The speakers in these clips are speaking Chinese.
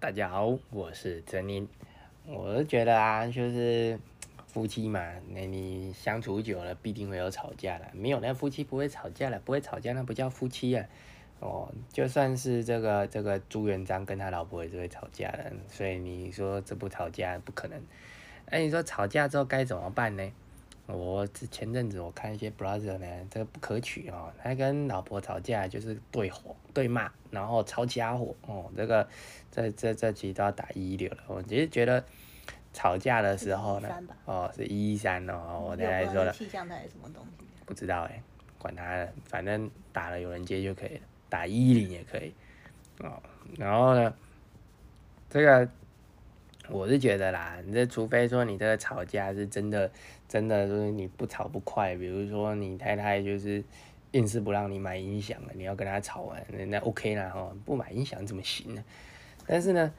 大家好，我是陈宁。我是觉得啊，就是夫妻嘛，那你相处久了，必定会有吵架的。没有那夫妻不会吵架了，不会吵架那不叫夫妻啊。哦，就算是这个这个朱元璋跟他老婆也是会吵架的，所以你说这不吵架不可能。哎，你说吵架之后该怎么办呢？我前阵子我看一些 brother 呢，这个不可取哦。他跟老婆吵架就是对吼对骂，然后抄家伙哦。这个这这这其实都要打一一六了。我其实觉得吵架的时候呢，哦是一一三哦。我刚才说了。气象台什么东西？不知道哎，管他的，反正打了有人接就可以了，打一一零也可以哦。然后呢，这个。我是觉得啦，你这除非说你这个吵架是真的，真的就是你不吵不快，比如说你太太就是硬是不让你买音响了，你要跟她吵完，那 OK 啦哈，不买音响怎么行呢？但是呢，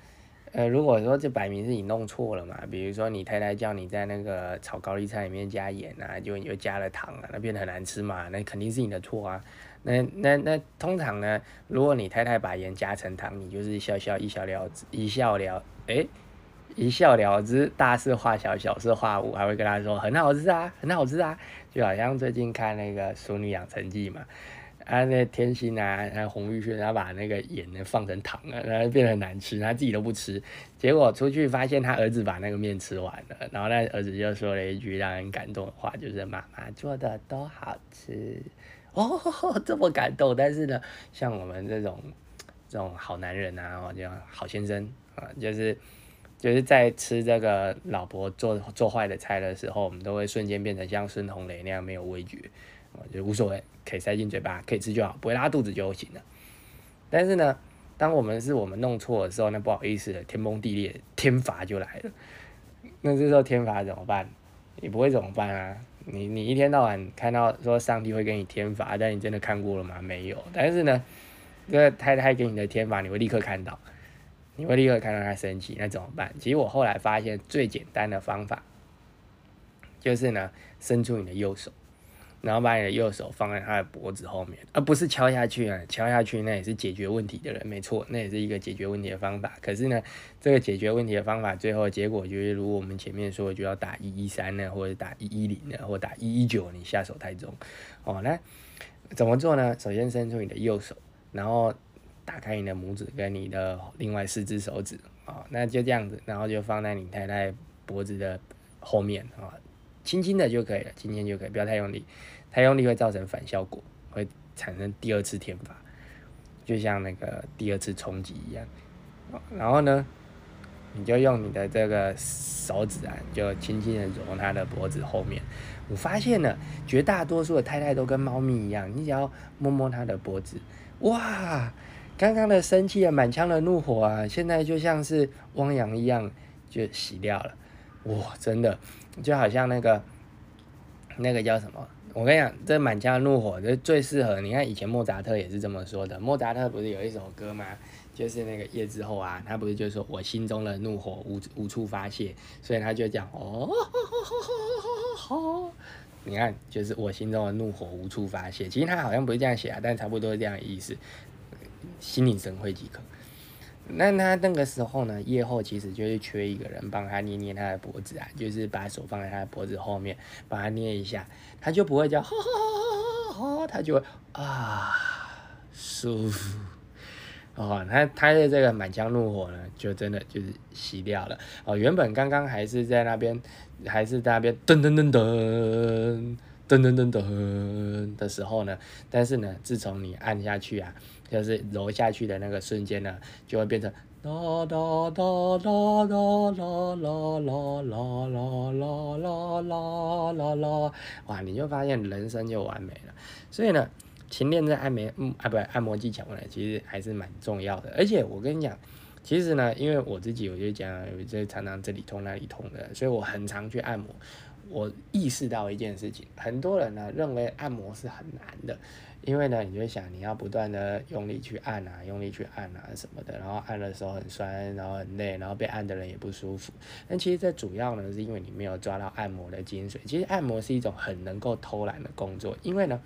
呃，如果说这摆明是你弄错了嘛，比如说你太太叫你在那个炒高丽菜里面加盐啊，就你又加了糖啊，那变得很难吃嘛，那肯定是你的错啊。那那那通常呢，如果你太太把盐加成糖，你就是笑笑一笑了之，一笑了，哎。一笑了之，大事化小，小事化无，还会跟他说很好吃啊，很好吃啊，就好像最近看那个《熟女养成记》嘛，啊，那天心啊，还有洪玉轩，他把那个盐呢放成糖了，然后变得很难吃，他自己都不吃，结果出去发现他儿子把那个面吃完了，然后那儿子就说了一句让人感动的话，就是妈妈做的都好吃，哦，这么感动，但是呢，像我们这种这种好男人啊，或者好先生啊，就是。就是在吃这个老婆做做坏的菜的时候，我们都会瞬间变成像孙红雷那样没有味觉，就无所谓，可以塞进嘴巴，可以吃就好，不会拉肚子就行了。但是呢，当我们是我们弄错的时候，那不好意思了，天崩地裂，天罚就来了。那这时候天罚怎么办？你不会怎么办啊？你你一天到晚看到说上帝会给你天罚，但你真的看过了吗？没有。但是呢，这个太太给你的天罚，你会立刻看到。你会立刻看到他生气，那怎么办？其实我后来发现最简单的方法，就是呢，伸出你的右手，然后把你的右手放在他的脖子后面，而不是敲下去啊！敲下去那也是解决问题的人，没错，那也是一个解决问题的方法。可是呢，这个解决问题的方法，最后结果就是如果我们前面说，就要打一一三呢，或者打一一零呢，或打一一九，你下手太重哦。那怎么做呢？首先伸出你的右手，然后。打开你的拇指跟你的另外四只手指啊，那就这样子，然后就放在你太太脖子的后面啊，轻轻的就可以了，轻轻就可以，不要太用力，太用力会造成反效果，会产生第二次天罚，就像那个第二次冲击一样。然后呢，你就用你的这个手指啊，就轻轻的揉他的脖子后面。我发现了，绝大多数的太太都跟猫咪一样，你只要摸摸它的脖子，哇！刚刚的生气啊，满腔的怒火啊，现在就像是汪洋一样就洗掉了，哇，真的就好像那个那个叫什么？我跟你讲，这满腔的怒火，这最适合。你看以前莫扎特也是这么说的。莫扎特不是有一首歌吗？就是那个夜之后啊，他不是就说我心中的怒火无无处发泄，所以他就讲哦，你看，就是我心中的怒火无处发泄。其实他好像不是这样写啊，但差不多是这样的意思。心领神会即可。那他那个时候呢，夜后其实就是缺一个人帮他捏捏他的脖子啊，就是把手放在他的脖子后面，帮他捏一下，他就不会叫，他就会啊，舒服。哦，他他的这个满腔怒火呢，就真的就是熄掉了。哦，原本刚刚还是在那边，还是在那边噔噔噔噔噔噔噔的时候呢，但是呢，自从你按下去啊。就是揉下去的那个瞬间呢，就会变成啦啦啦啦啦啦啦啦啦啦啦啦啦啦，哇！你就发现人生就完美了。所以呢，勤练这按摩，嗯啊，不按摩技巧呢，其实还是蛮重要的。而且我跟你讲，其实呢，因为我自己我就讲，我这常常这里痛那里痛的，所以我很常去按摩。我意识到一件事情，很多人呢认为按摩是很难的。因为呢，你就想你要不断的用力去按啊，用力去按啊什么的，然后按的时候很酸，然后很累，然后被按的人也不舒服。但其实这主要呢，是因为你没有抓到按摩的精髓。其实按摩是一种很能够偷懒的工作，因为呢，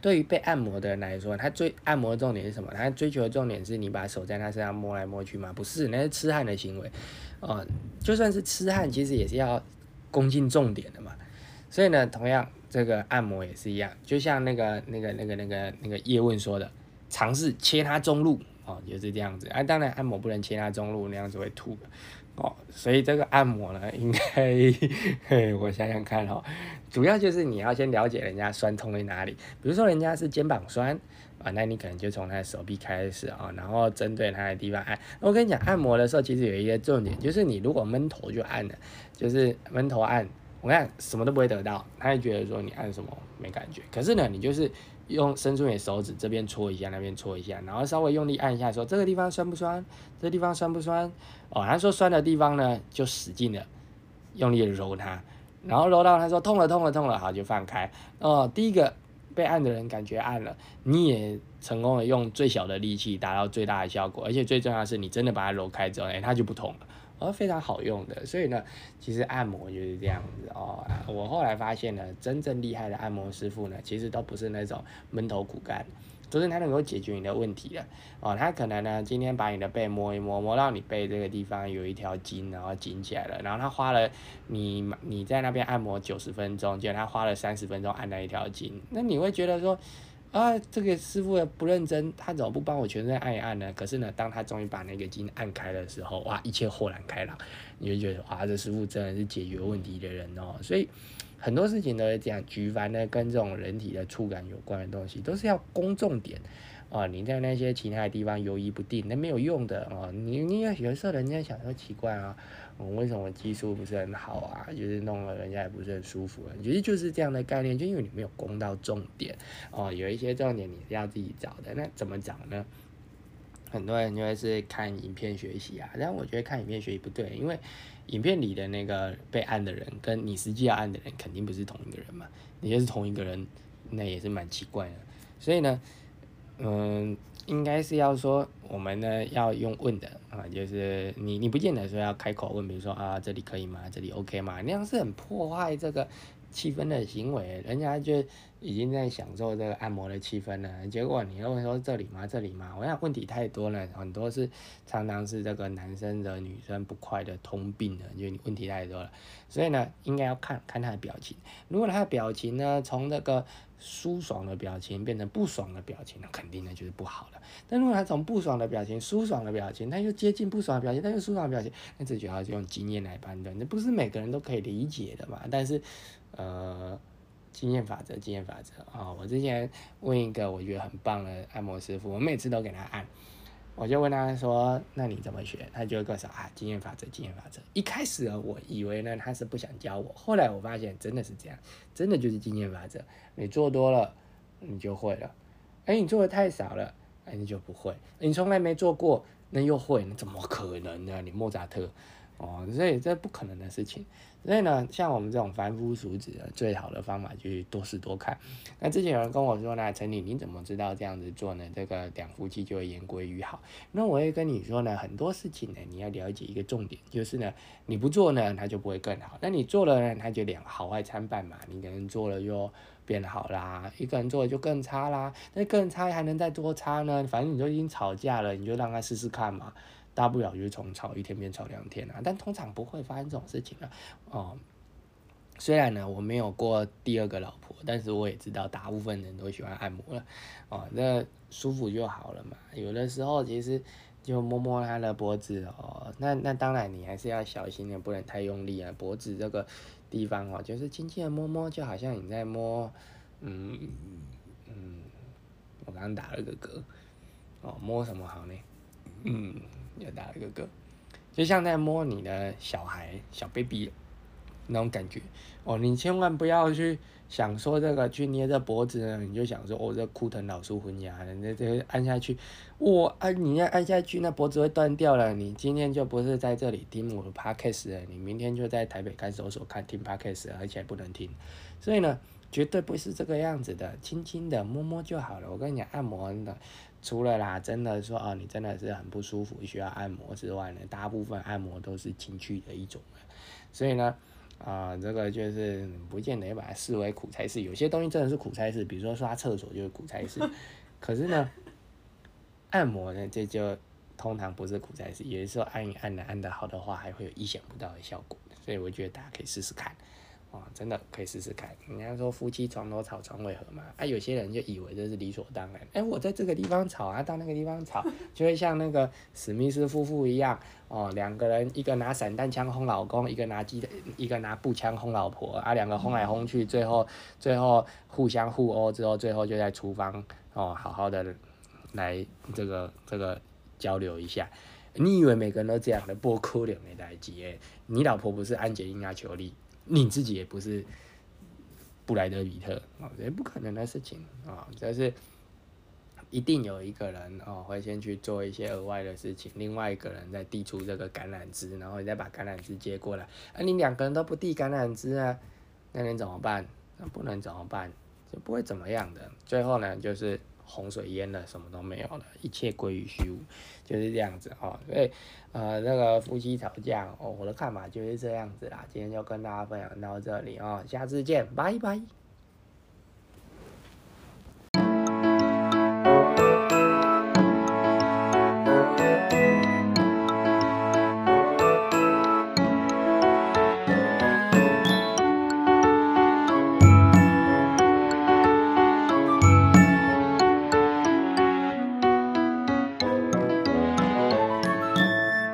对于被按摩的人来说，他追按摩的重点是什么？他追求的重点是你把手在他身上摸来摸去吗？不是，那是痴汉的行为。哦，就算是痴汉，其实也是要攻进重点的嘛。所以呢，同样这个按摩也是一样，就像那个那个那个那个那个叶问说的，尝试切他中路哦，就是这样子。啊，当然按摩不能切他中路，那样子会吐。哦，所以这个按摩呢，应该，我想想看哦，主要就是你要先了解人家酸痛在哪里。比如说人家是肩膀酸啊，那你可能就从他的手臂开始啊，然后针对他的地方按。我跟你讲，按摩的时候其实有一个重点，就是你如果闷头就按了，就是闷头按，我看什么都不会得到，他也觉得说你按什么没感觉。可是呢，你就是。用伸出你的手指，这边搓一下，那边搓一下，然后稍微用力按一下，说这个地方酸不酸？这个地方酸不酸？哦，他说酸的地方呢，就使劲的用力的揉它，然后揉到他说痛了，痛了，痛了，好就放开。哦，第一个被按的人感觉按了，你也成功的用最小的力气达到最大的效果，而且最重要的是你真的把它揉开之后，哎，它就不痛了。而非常好用的，所以呢，其实按摩就是这样子哦。我后来发现呢，真正厉害的按摩师傅呢，其实都不是那种闷头苦干，都是他能够解决你的问题的哦。他可能呢，今天把你的背摸一摸，摸到你背这个地方有一条筋，然后紧起来了，然后他花了你你在那边按摩九十分钟，结果他花了三十分钟按那一条筋，那你会觉得说？啊，这个师傅不认真，他怎么不帮我全身按一按呢？可是呢，当他终于把那个筋按开的时候，哇，一切豁然开朗，你就觉得哇，这师傅真的是解决问题的人哦。所以很多事情都是这样，举凡呢跟这种人体的触感有关的东西，都是要攻重点。啊，你在那些其他的地方犹豫不定，那没有用的哦。你你有时候人家想说奇怪啊，我为什么技术不是很好啊？就是弄了人家也不是很舒服。其实就是这样的概念，就因为你没有攻到重点哦。有一些重点你是要自己找的，那怎么找呢？很多人就会是看影片学习啊，但我觉得看影片学习不对，因为影片里的那个被按的人跟你实际要按的人肯定不是同一个人嘛。你就是同一个人，那也是蛮奇怪的。所以呢。嗯，应该是要说我们呢要用问的啊，就是你你不见得说要开口问，比如说啊这里可以吗？这里 OK 吗？那样是很破坏这个气氛的行为，人家就已经在享受这个按摩的气氛了。结果你又说这里吗？这里吗？我想问题太多了，很多是常常是这个男生的女生不快的通病的，就问题太多了。所以呢，应该要看看他的表情。如果他的表情呢，从那个舒爽的表情变成不爽的表情，那肯定呢就是不好了。但如果他从不爽的表情、舒爽的表情，他又接近不爽的表情，他又舒爽的表情，那这就要用经验来判断。那不是每个人都可以理解的嘛？但是，呃，经验法则，经验法则啊！我之前问一个我觉得很棒的按摩师傅，我每次都给他按。我就问他说：“那你怎么学？”他就告诉我啊，经验法则，经验法则。一开始，我以为呢他是不想教我，后来我发现真的是这样，真的就是经验法则。你做多了，你就会了。哎，你做的太少了，哎，你就不会。你从来没做过，那又会？那怎么可能呢？你莫扎特。哦，所以这不可能的事情。所以呢，像我们这种凡夫俗子，最好的方法就是多试多看。那之前有人跟我说呢，陈理，你怎么知道这样子做呢？这个两夫妻就会言归于好。那我也跟你说呢，很多事情呢，你要了解一个重点，就是呢，你不做呢，它就不会更好。那你做了呢，它就两好坏参半嘛。你可能做了就变好啦，一个人做了就更差啦。那更差还能再多差呢？反正你都已经吵架了，你就让他试试看嘛。大不了就是从吵一天变吵两天啊，但通常不会发生这种事情啊。哦，虽然呢我没有过第二个老婆，但是我也知道大部分人都喜欢按摩了。哦，那舒服就好了嘛。有的时候其实就摸摸他的脖子哦，那那当然你还是要小心点，不能太用力啊。脖子这个地方哦，就是轻轻的摸摸，就好像你在摸，嗯嗯，我刚刚打了个嗝，哦，摸什么好呢？嗯。又打了一个嗝，就像在摸你的小孩小 baby 那种感觉哦，你千万不要去想说这个去捏这脖子，你就想说哦，这枯藤老树昏鸦，那这按下去，哇，按你要按下去，那脖子会断掉了。你今天就不是在这里听我的 podcast 了，你明天就在台北看守所看听 podcast，而且不能听。所以呢，绝对不是这个样子的，轻轻的摸摸就好了。我跟你讲，按摩的。除了啦，真的说哦，你真的是很不舒服，需要按摩之外呢，大部分按摩都是情趣的一种所以呢，啊，这个就是不见得要把它视为苦差事，有些东西真的是苦差事，比如说刷厕所就是苦差事，可是呢，按摩呢这就通常不是苦差事，有的时候按一按的按的好的话，还会有意想不到的效果，所以我觉得大家可以试试看。哦，真的可以试试看。人家说夫妻床头吵，床尾和嘛。啊，有些人就以为这是理所当然。哎，我在这个地方吵啊，到那个地方吵，就会像那个史密斯夫妇一样。哦，两个人，一个拿散弹枪轰老公，一个拿鸡，一个拿步枪轰老婆。啊，两个轰来轰去，最后最后互相互殴之后，最后就在厨房哦，好好的来这个这个交流一下。你以为每个人都这样的？不可能的代志诶。你老婆不是安吉丽娜·裘丽。你自己也不是布莱德比特啊，这不可能的事情啊，就是一定有一个人哦会先去做一些额外的事情，另外一个人再递出这个橄榄枝，然后你再把橄榄枝接过来，啊，你两个人都不递橄榄枝啊，那能怎么办？那不能怎么办？就不会怎么样的，最后呢就是。洪水淹了，什么都没有了，一切归于虚无，就是这样子哦。所以，呃，那个夫妻吵架，哦，我的看法就是这样子啦。今天就跟大家分享到这里哦，下次见，拜拜。